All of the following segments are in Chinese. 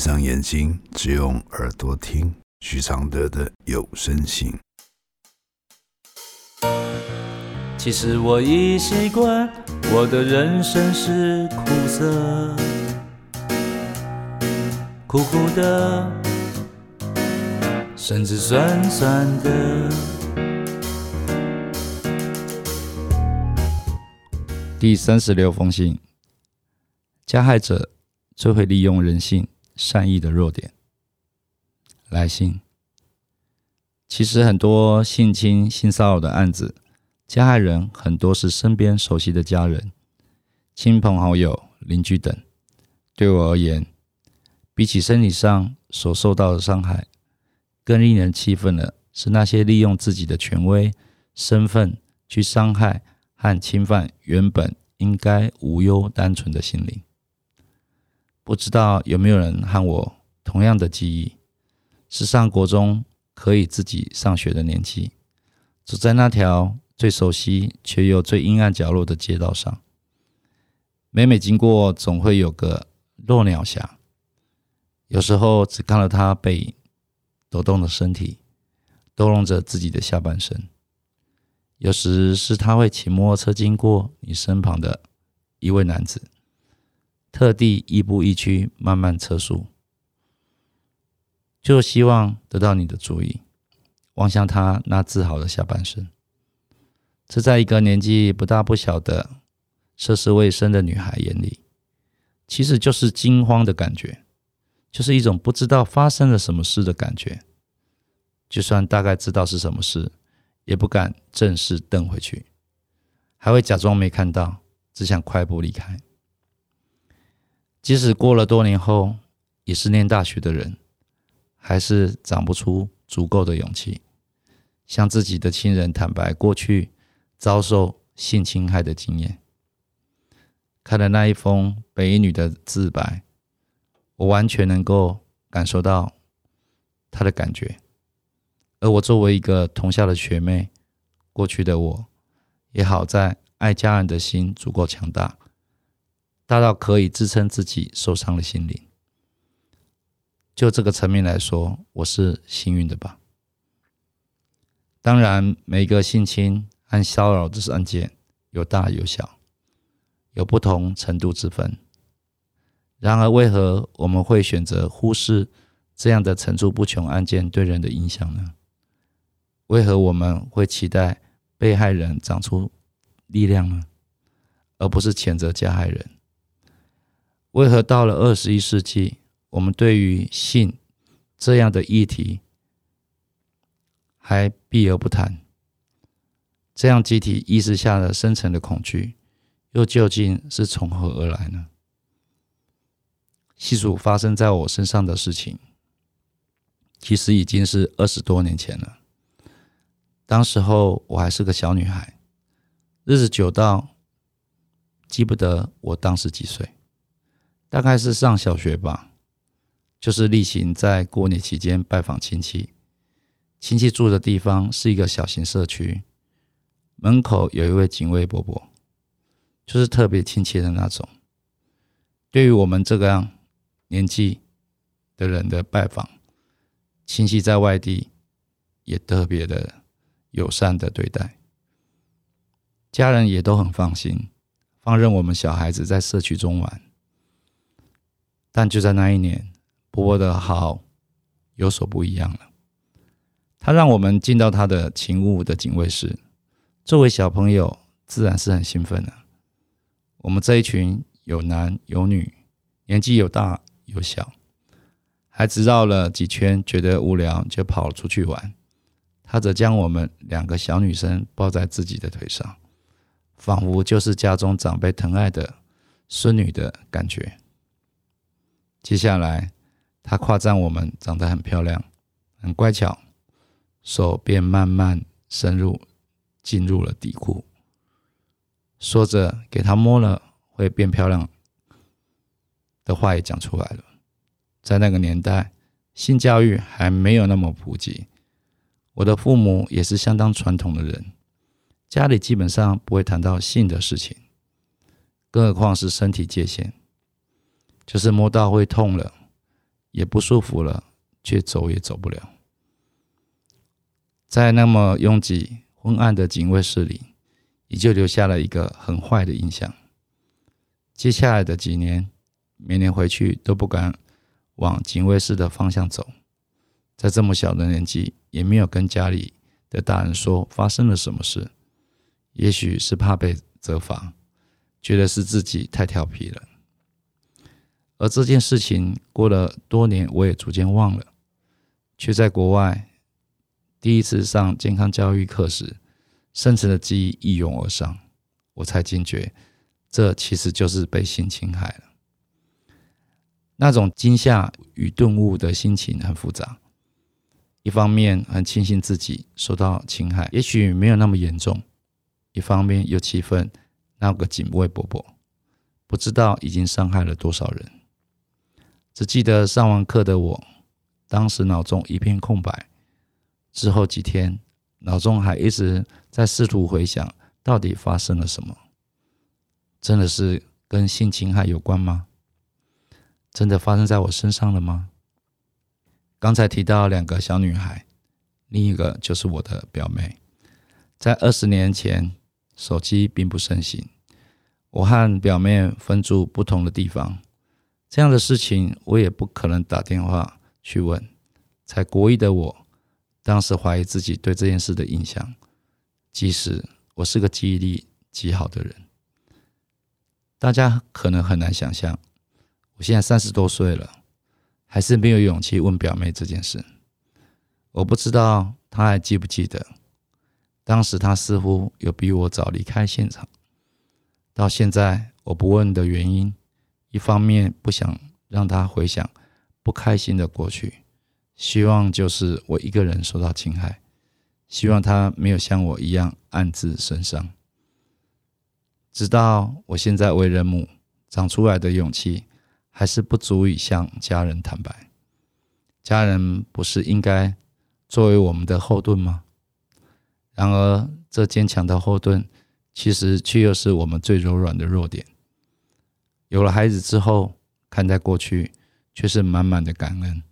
闭上眼睛，只用耳朵听许常德的有声信。其实我已习惯，我的人生是苦涩，苦苦的，甚至酸酸的。第三十六封信，加害者最会利用人性善意的弱点。来信，其实很多性侵、性骚扰的案子。加害人很多是身边熟悉的家人、亲朋好友、邻居等。对我而言，比起身体上所受到的伤害，更令人气愤的是那些利用自己的权威、身份去伤害和侵犯原本应该无忧单纯的心灵。不知道有没有人和我同样的记忆？是上国中可以自己上学的年纪，走在那条。最熟悉却又最阴暗角落的街道上，每每经过，总会有个落鸟侠。有时候只看了他背影、抖动的身体，抖动着自己的下半身；有时是他会骑摩托车经过你身旁的一位男子，特地亦步亦趋，慢慢测速，就希望得到你的注意，望向他那自豪的下半身。这在一个年纪不大不小的涉世未深的女孩眼里，其实就是惊慌的感觉，就是一种不知道发生了什么事的感觉。就算大概知道是什么事，也不敢正视瞪回去，还会假装没看到，只想快步离开。即使过了多年后，也是念大学的人，还是长不出足够的勇气，向自己的亲人坦白过去。遭受性侵害的经验，看了那一封北女的自白，我完全能够感受到她的感觉。而我作为一个同校的学妹，过去的我也好在爱家人的心足够强大，大到可以支撑自己受伤的心灵。就这个层面来说，我是幸运的吧。当然，每个性侵。和骚扰的案件有大有小，有不同程度之分。然而，为何我们会选择忽视这样的层出不穷案件对人的影响呢？为何我们会期待被害人长出力量呢，而不是谴责加害人？为何到了二十一世纪，我们对于性这样的议题还避而不谈？这样集体意识下的深层的恐惧，又究竟是从何而来呢？细数发生在我身上的事情，其实已经是二十多年前了。当时候我还是个小女孩，日子久到记不得我当时几岁，大概是上小学吧。就是例行在过年期间拜访亲戚，亲戚住的地方是一个小型社区。门口有一位警卫伯伯，就是特别亲切的那种。对于我们这个样年纪的人的拜访，亲戚在外地也特别的友善的对待，家人也都很放心，放任我们小孩子在社区中玩。但就在那一年，伯伯的好有所不一样了。他让我们进到他的勤务的警卫室。作为小朋友，自然是很兴奋的。我们这一群有男有女，年纪有大有小，孩子绕了几圈，觉得无聊，就跑出去玩。他则将我们两个小女生抱在自己的腿上，仿佛就是家中长辈疼爱的孙女的感觉。接下来，他夸赞我们长得很漂亮，很乖巧，手便慢慢深入。进入了底裤，说着给他摸了会变漂亮的话也讲出来了。在那个年代，性教育还没有那么普及，我的父母也是相当传统的人，家里基本上不会谈到性的事情，更何况是身体界限，就是摸到会痛了，也不舒服了，却走也走不了。在那么拥挤、昏暗的警卫室里，也就留下了一个很坏的印象。接下来的几年，每年回去都不敢往警卫室的方向走。在这么小的年纪，也没有跟家里的大人说发生了什么事，也许是怕被责罚，觉得是自己太调皮了。而这件事情过了多年，我也逐渐忘了，却在国外第一次上健康教育课时，深层的记忆一涌而上，我才惊觉，这其实就是被性侵害了。那种惊吓与顿悟的心情很复杂，一方面很庆幸自己受到侵害，也许没有那么严重；一方面又气愤那个警卫伯伯，不知道已经伤害了多少人。只记得上完课的我，当时脑中一片空白。之后几天，脑中还一直在试图回想，到底发生了什么？真的是跟性侵害有关吗？真的发生在我身上了吗？刚才提到两个小女孩，另一个就是我的表妹。在二十年前，手机并不盛行，我和表妹分住不同的地方。这样的事情，我也不可能打电话去问。才国一的我，当时怀疑自己对这件事的印象，即使我是个记忆力极好的人。大家可能很难想象，我现在三十多岁了，还是没有勇气问表妹这件事。我不知道她还记不记得，当时她似乎有比我早离开现场。到现在，我不问的原因。一方面不想让他回想不开心的过去，希望就是我一个人受到侵害，希望他没有像我一样暗自神伤。直到我现在为人母，长出来的勇气还是不足以向家人坦白。家人不是应该作为我们的后盾吗？然而，这坚强的后盾，其实却又是我们最柔软的弱点。有了孩子之后，看待过去却是满满的感恩。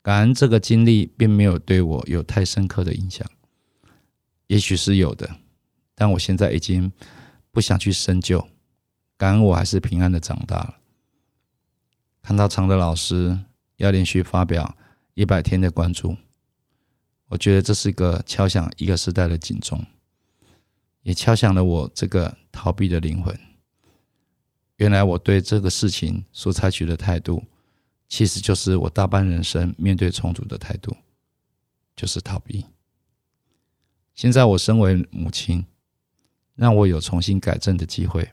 感恩这个经历并没有对我有太深刻的影响，也许是有的，但我现在已经不想去深究。感恩我还是平安的长大了。看到常德老师要连续发表一百天的关注，我觉得这是一个敲响一个时代的警钟，也敲响了我这个逃避的灵魂。原来我对这个事情所采取的态度，其实就是我大半人生面对冲突的态度，就是逃避。现在我身为母亲，让我有重新改正的机会。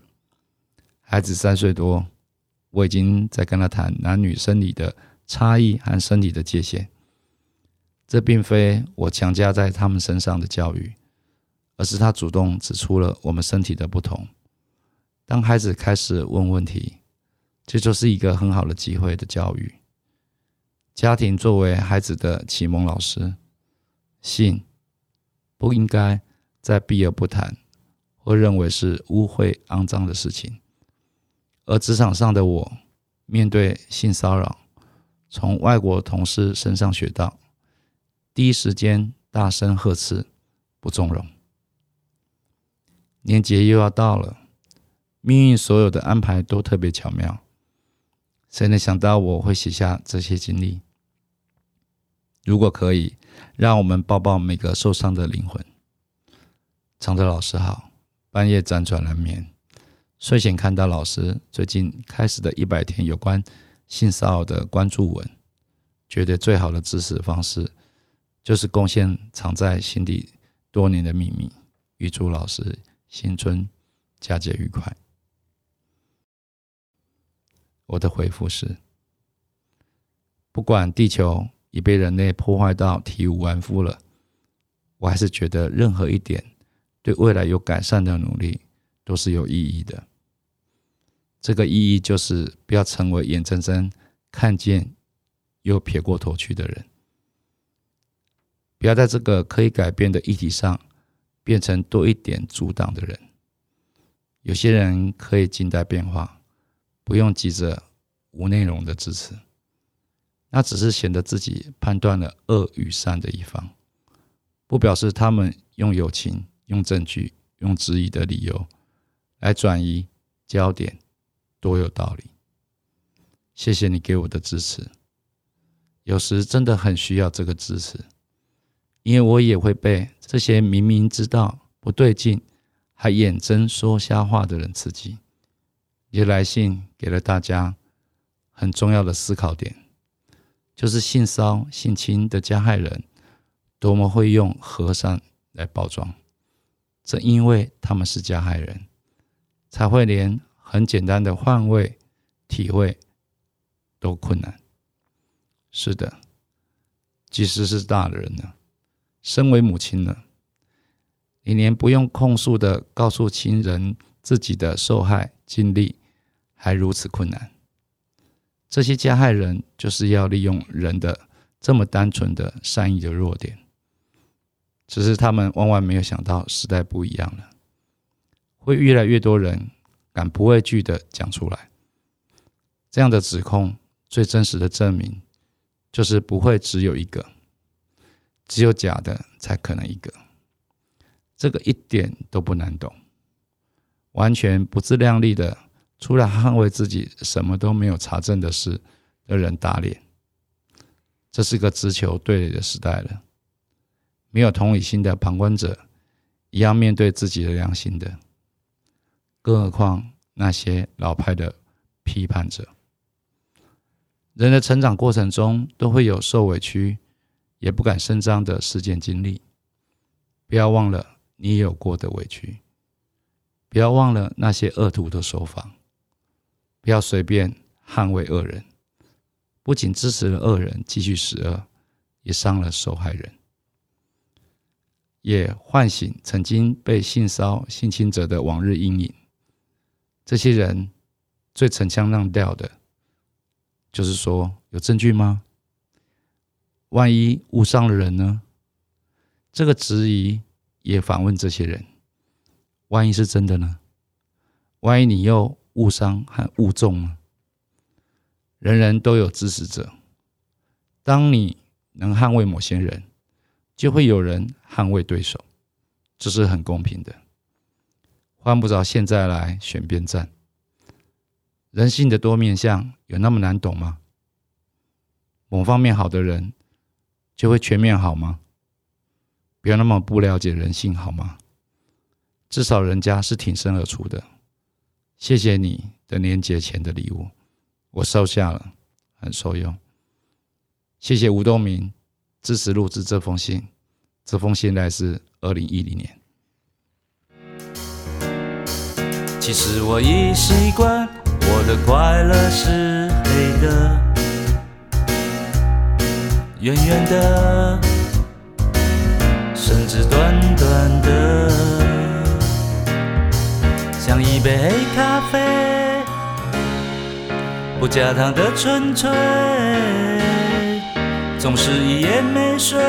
孩子三岁多，我已经在跟他谈男女生理的差异和生理的界限。这并非我强加在他们身上的教育，而是他主动指出了我们身体的不同。当孩子开始问问题，这就是一个很好的机会的教育。家庭作为孩子的启蒙老师，性不应该再避而不谈，或认为是污秽肮脏的事情。而职场上的我，面对性骚扰，从外国同事身上学到，第一时间大声呵斥，不纵容。年节又要到了。命运所有的安排都特别巧妙，谁能想到我会写下这些经历？如果可以，让我们抱抱每个受伤的灵魂。常德老师好，半夜辗转难眠，睡前看到老师最近开始的一百天有关性骚扰的关注文，觉得最好的支持方式就是贡献藏在心底多年的秘密。预祝老师新春佳节愉快。我的回复是：不管地球已被人类破坏到体无完肤了，我还是觉得任何一点对未来有改善的努力都是有意义的。这个意义就是不要成为眼睁睁看见又撇过头去的人，不要在这个可以改变的议题上变成多一点阻挡的人。有些人可以静待变化。不用急着无内容的支持，那只是显得自己判断了恶与善的一方，不表示他们用友情、用证据、用质疑的理由来转移焦点，多有道理。谢谢你给我的支持，有时真的很需要这个支持，因为我也会被这些明明知道不对劲，还眼睁说瞎话的人刺激。也来信给了大家很重要的思考点。就是性骚性侵的加害人，多么会用和善来包装，正因为他们是加害人，才会连很简单的换位、体会都困难。是的，即使是大人呢，身为母亲呢，你连不用控诉的告诉亲人自己的受害经历，还如此困难。这些加害人就是要利用人的这么单纯的善意的弱点，只是他们万万没有想到时代不一样了，会越来越多人敢不畏惧的讲出来。这样的指控最真实的证明，就是不会只有一个，只有假的才可能一个。这个一点都不难懂，完全不自量力的。出来捍卫自己什么都没有查证的事的人打脸，这是个直球对垒的时代了。没有同理心的旁观者，一样面对自己的良心的，更何况那些老派的批判者。人的成长过程中都会有受委屈也不敢声张的事件经历，不要忘了你有过的委屈，不要忘了那些恶徒的手法。不要随便捍卫恶人，不仅支持了恶人继续使恶，也伤了受害人，也唤醒曾经被性骚性侵者的往日阴影。这些人最陈腔滥调的，就是说有证据吗？万一误伤了人呢？这个质疑也反问这些人：万一是真的呢？万一你又……误伤和误中呢？人人都有支持者。当你能捍卫某些人，就会有人捍卫对手，这是很公平的。换不着现在来选边站。人性的多面相有那么难懂吗？某方面好的人，就会全面好吗？不要那么不了解人性好吗？至少人家是挺身而出的。谢谢你的年节前的礼物，我收下了，很受用。谢谢吴东明支持录制这封信，这封信来自二零一零年。其实我已习惯，我的快乐是黑的，圆圆的，甚至咖啡，不加糖的纯粹，总是一夜没睡，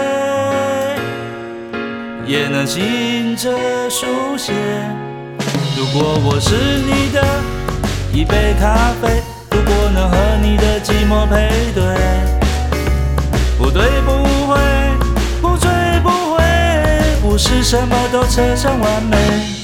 也能醒着书写。如果我是你的一杯咖啡，如果能和你的寂寞配对，不对不会，不醉不会，不是什么都扯上完美。